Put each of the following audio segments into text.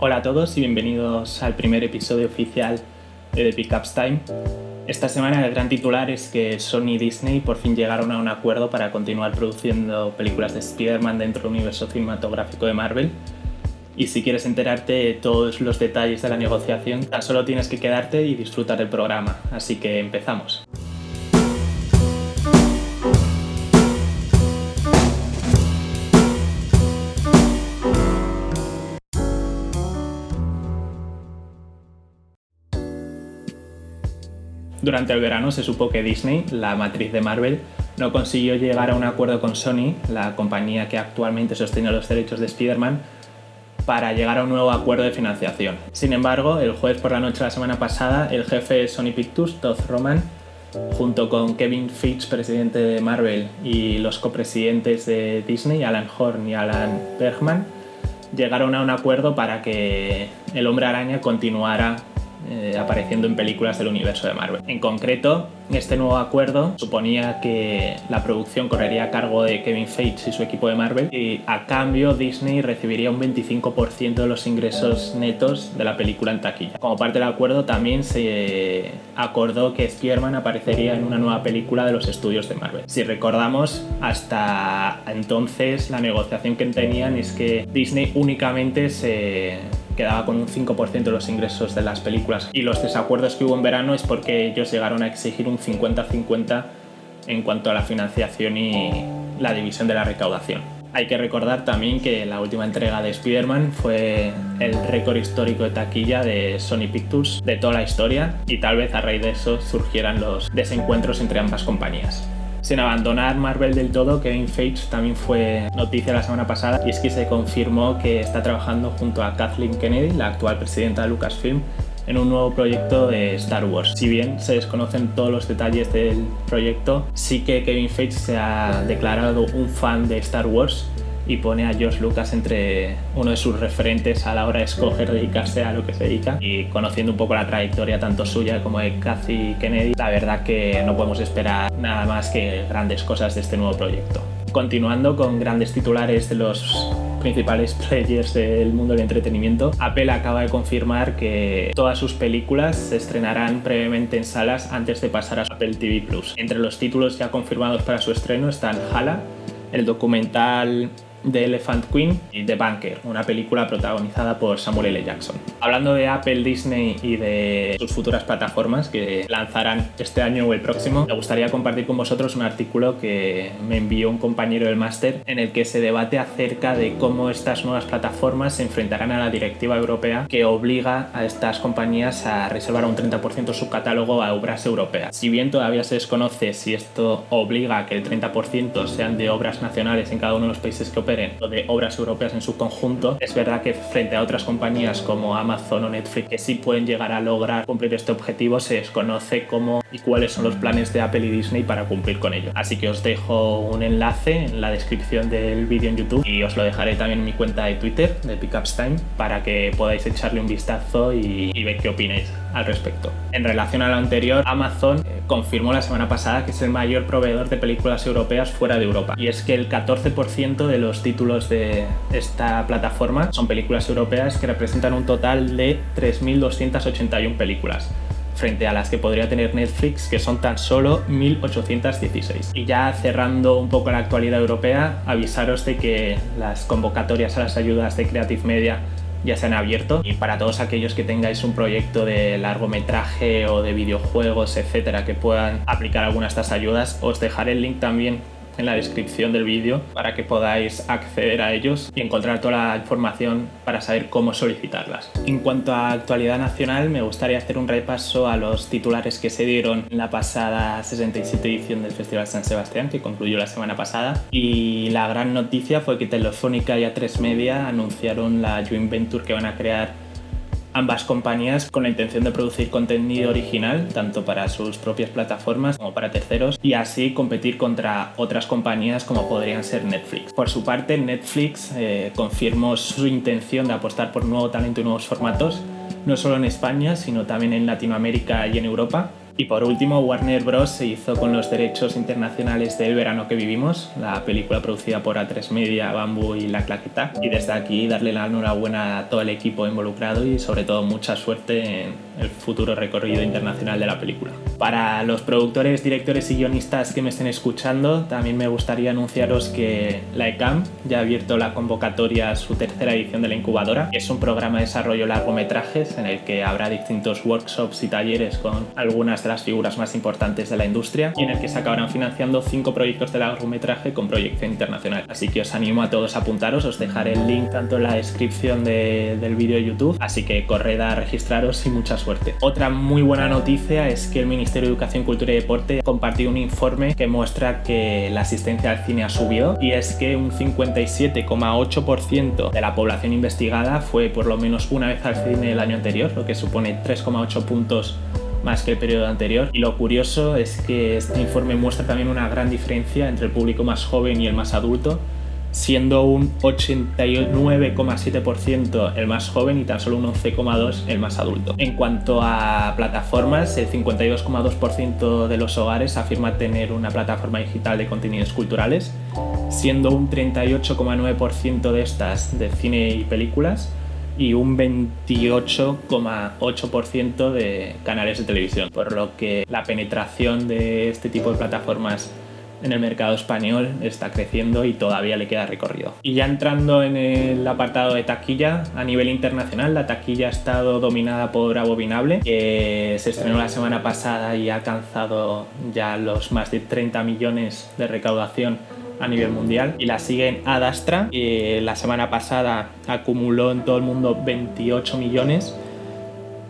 Hola a todos y bienvenidos al primer episodio oficial de Pickups Time. Esta semana el gran titular es que Sony y Disney por fin llegaron a un acuerdo para continuar produciendo películas de Spider-Man dentro del universo cinematográfico de Marvel. Y si quieres enterarte de todos los detalles de la negociación, tan solo tienes que quedarte y disfrutar del programa. Así que empezamos. Durante el verano se supo que Disney, la matriz de Marvel, no consiguió llegar a un acuerdo con Sony, la compañía que actualmente sostiene los derechos de Spider-Man, para llegar a un nuevo acuerdo de financiación. Sin embargo, el jueves por la noche de la semana pasada, el jefe de Sony Pictures, Todd Roman, junto con Kevin Feige, presidente de Marvel, y los copresidentes de Disney, Alan Horn y Alan Bergman, llegaron a un acuerdo para que el hombre araña continuara eh, apareciendo en películas del universo de Marvel. En concreto, este nuevo acuerdo suponía que la producción correría a cargo de Kevin Feige y su equipo de Marvel y a cambio Disney recibiría un 25% de los ingresos netos de la película en taquilla. Como parte del acuerdo también se acordó que Spider-Man aparecería en una nueva película de los estudios de Marvel. Si recordamos, hasta entonces la negociación que tenían es que Disney únicamente se quedaba con un 5% de los ingresos de las películas. Y los desacuerdos que hubo en verano es porque ellos llegaron a exigir un 50-50 en cuanto a la financiación y la división de la recaudación. Hay que recordar también que la última entrega de Spider-Man fue el récord histórico de taquilla de Sony Pictures de toda la historia y tal vez a raíz de eso surgieran los desencuentros entre ambas compañías. Sin abandonar Marvel del todo, Kevin Feige también fue noticia la semana pasada y es que se confirmó que está trabajando junto a Kathleen Kennedy, la actual presidenta de Lucasfilm, en un nuevo proyecto de Star Wars. Si bien se desconocen todos los detalles del proyecto, sí que Kevin Feige se ha declarado un fan de Star Wars y pone a George Lucas entre uno de sus referentes a la hora de escoger dedicarse a lo que se dedica y conociendo un poco la trayectoria tanto suya como de Kathy Kennedy, la verdad que no podemos esperar nada más que grandes cosas de este nuevo proyecto. Continuando con grandes titulares de los principales players del mundo del entretenimiento, Apple acaba de confirmar que todas sus películas se estrenarán brevemente en salas antes de pasar a Apple TV Plus. Entre los títulos ya confirmados para su estreno están Hala, el documental de Elephant Queen y The Banker, una película protagonizada por Samuel L. Jackson. Hablando de Apple, Disney y de sus futuras plataformas que lanzarán este año o el próximo, me gustaría compartir con vosotros un artículo que me envió un compañero del máster en el que se debate acerca de cómo estas nuevas plataformas se enfrentarán a la directiva europea que obliga a estas compañías a reservar un 30% su catálogo a obras europeas. Si bien todavía se desconoce si esto obliga a que el 30% sean de obras nacionales en cada uno de los países que de obras europeas en su conjunto. Es verdad que frente a otras compañías como Amazon o Netflix que sí pueden llegar a lograr cumplir este objetivo, se desconoce cómo y cuáles son los planes de Apple y Disney para cumplir con ello. Así que os dejo un enlace en la descripción del vídeo en YouTube y os lo dejaré también en mi cuenta de Twitter de Pickups Time para que podáis echarle un vistazo y, ver qué opináis al respecto. En relación a lo anterior, Amazon confirmó la semana pasada que es el mayor proveedor de películas europeas fuera de Europa. Y es que el 14% de los títulos de esta plataforma son películas europeas que representan un total de 3.281 películas frente a las que podría tener Netflix, que son tan solo 1.816. Y ya cerrando un poco la actualidad europea, avisaros de que las convocatorias a las ayudas de Creative Media ya se han abierto. Y para todos aquellos que tengáis un proyecto de largometraje o de videojuegos, etcétera, que puedan aplicar alguna de estas ayudas, os dejaré el link también en la descripción del vídeo para que podáis acceder a ellos y encontrar toda la información para saber cómo solicitarlas. En cuanto a actualidad nacional, me gustaría hacer un repaso a los titulares que se dieron en la pasada 67 edición del Festival San Sebastián, que concluyó la semana pasada. Y la gran noticia fue que Telefónica y A3 Media anunciaron la joint venture que van a crear ambas compañías con la intención de producir contenido original, tanto para sus propias plataformas como para terceros, y así competir contra otras compañías como podrían ser Netflix. Por su parte, Netflix eh, confirmó su intención de apostar por nuevo talento y nuevos formatos, no solo en España, sino también en Latinoamérica y en Europa Y por último, Warner Bros. se hizo con los derechos internacionales del verano que vivimos, la película producida por A3 Media, Bamboo y La Claqueta. Y desde aquí darle la enhorabuena a todo el equipo involucrado y sobre todo mucha suerte en el futuro recorrido internacional de la película. Para los productores, directores y guionistas que me estén escuchando, también me gustaría anunciaros que la ECAM ya ha abierto la convocatoria a su tercera edición de la incubadora. Es un programa de desarrollo largometrajes en el que habrá distintos workshops y talleres con algunas de las figuras más importantes de la industria y en el que se acabarán financiando cinco proyectos de largometraje con proyección internacional. Así que os animo a todos a apuntaros, os dejaré el link tanto en la descripción del vídeo de YouTube, así que corred a registraros y mucha suerte. Otra muy buena noticia es que el Ministerio de Educación, Cultura y Deporte compartió un informe que muestra que la asistencia al cine ha subido y es que un 57,8% de la población investigada fue por lo menos una vez al cine el año anterior, lo que supone 3,8 puntos más que el periodo anterior. Y lo curioso es que este informe muestra también una gran diferencia entre el público más joven y el más adulto, siendo un 89,7% el más joven y tan solo un 11,2% el más adulto. En cuanto a plataformas, el 52,2% de los hogares afirma tener una plataforma digital de contenidos culturales, siendo un 38,9% de estas de cine y películas y un 28,8% de canales de televisión, por lo que la penetración de este tipo de plataformas en el mercado español está creciendo y todavía le queda recorrido. Y ya entrando en el apartado de taquilla, a nivel internacional, la taquilla ha estado dominada por Abominable, que se estrenó la semana pasada y ha alcanzado ya los más de 30 millones de recaudación a nivel mundial y la siguen Adastra, que la semana pasada acumuló en todo el mundo 28 millones,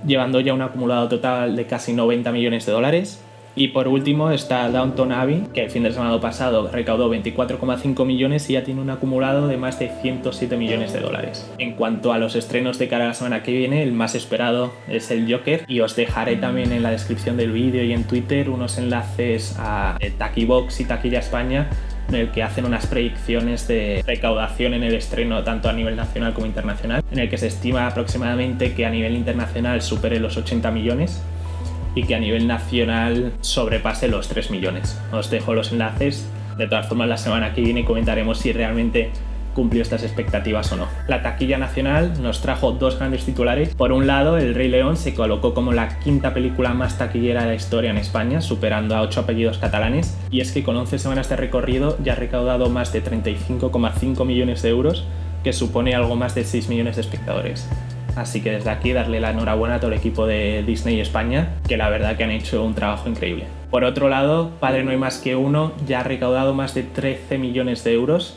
llevando ya un acumulado total de casi 90 millones de dólares. Y por último está Downton Abbey, que el fin de semana pasado recaudó 24,5 millones y ya tiene un acumulado de más de 107 millones de dólares. En cuanto a los estrenos de cara a la semana que viene, el más esperado es el Joker y os dejaré también en la descripción del vídeo y en Twitter unos enlaces a Taquibox y Taquilla España en el que hacen unas predicciones de recaudación en el estreno tanto a nivel nacional como internacional, en el que se estima aproximadamente que a nivel internacional supere los 80 millones y que a nivel nacional sobrepase los 3 millones. Os dejo los enlaces. De todas formas, la semana que viene comentaremos si realmente cumplió estas expectativas o no. La taquilla nacional nos trajo dos grandes titulares. Por un lado, El Rey León se colocó como la quinta película más taquillera de la historia en España, superando a ocho apellidos catalanes. Y es que con 11 semanas de recorrido ya ha recaudado más de 35,5 millones de euros, que supone algo más de 6 millones de espectadores. Así que desde aquí darle la enhorabuena a todo el equipo de Disney España, que la verdad que han hecho un trabajo increíble. Por otro lado, Padre No hay más que uno ya ha recaudado más de 13 millones de euros,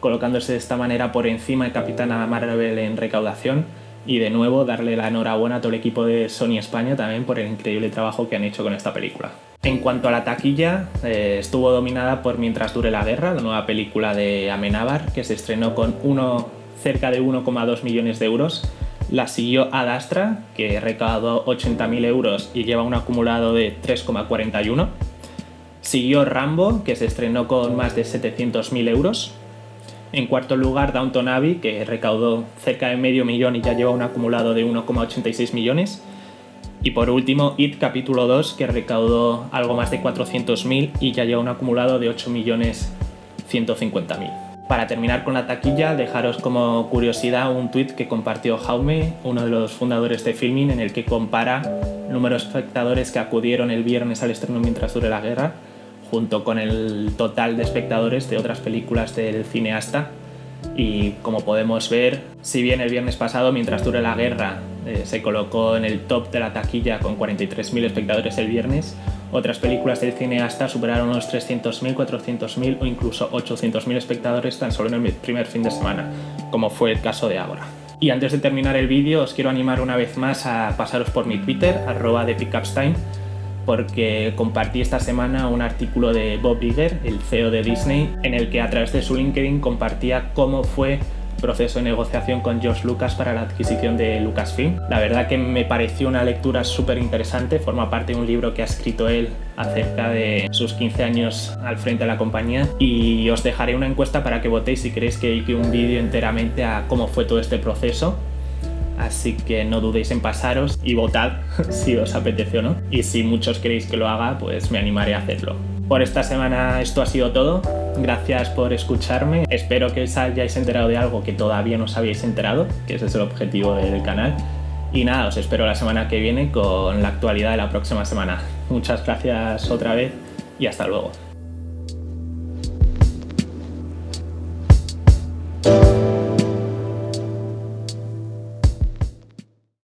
colocándose de esta manera por encima de Capitana Marvel en recaudación. Y de nuevo darle la enhorabuena a todo el equipo de Sony España también por el increíble trabajo que han hecho con esta película. En cuanto a la taquilla, eh, estuvo dominada por Mientras dure la guerra, la nueva película de Amenábar, que se estrenó con uno, cerca de 1,2 millones de euros la siguió Adastra, que recaudó 80.000 euros y lleva un acumulado de 3,41. Siguió Rambo, que se estrenó con más de 700.000 euros. En cuarto lugar, Downton Abbey, que recaudó cerca de medio millón y ya lleva un acumulado de 1,86 millones. Y por último, It capítulo 2, que recaudó algo más de 400.000 y ya lleva un acumulado de 8.150.000. Para terminar con la taquilla, dejaros como curiosidad un tuit que compartió Jaume, uno de los fundadores de Filming, en el que compara el número de espectadores que acudieron el viernes al estreno mientras dure la guerra, junto con el total de espectadores de otras películas del cineasta. Y como podemos ver, si bien el viernes pasado, mientras dure la guerra, eh, se colocó en el top de la taquilla con 43.000 espectadores el viernes, otras películas del cineasta superaron los 300.000, 400.000 o incluso 800.000 espectadores tan solo en el primer fin de semana, como fue el caso de ahora. Y antes de terminar el vídeo, os quiero animar una vez más a pasaros por mi Twitter, arroba de Pickupstime, porque compartí esta semana un artículo de Bob Iger, el CEO de Disney, en el que a través de su LinkedIn compartía cómo fue proceso de negociación con George Lucas para la adquisición de Lucasfilm. La verdad que me pareció una lectura súper interesante, forma parte de un libro que ha escrito él acerca de sus 15 años al frente de la compañía y os dejaré una encuesta para que votéis si queréis que dedique un vídeo enteramente a cómo fue todo este proceso Así que no dudéis en pasaros y votad si os apetece o no. Y si muchos queréis que lo haga, pues me animaré a hacerlo. Por esta semana esto ha sido todo. Gracias por escucharme. Espero que os hayáis enterado de algo que todavía no os habéis enterado, que ese es el objetivo del canal. Y nada, os espero la semana que viene con la actualidad de la próxima semana. Muchas gracias otra vez y hasta luego.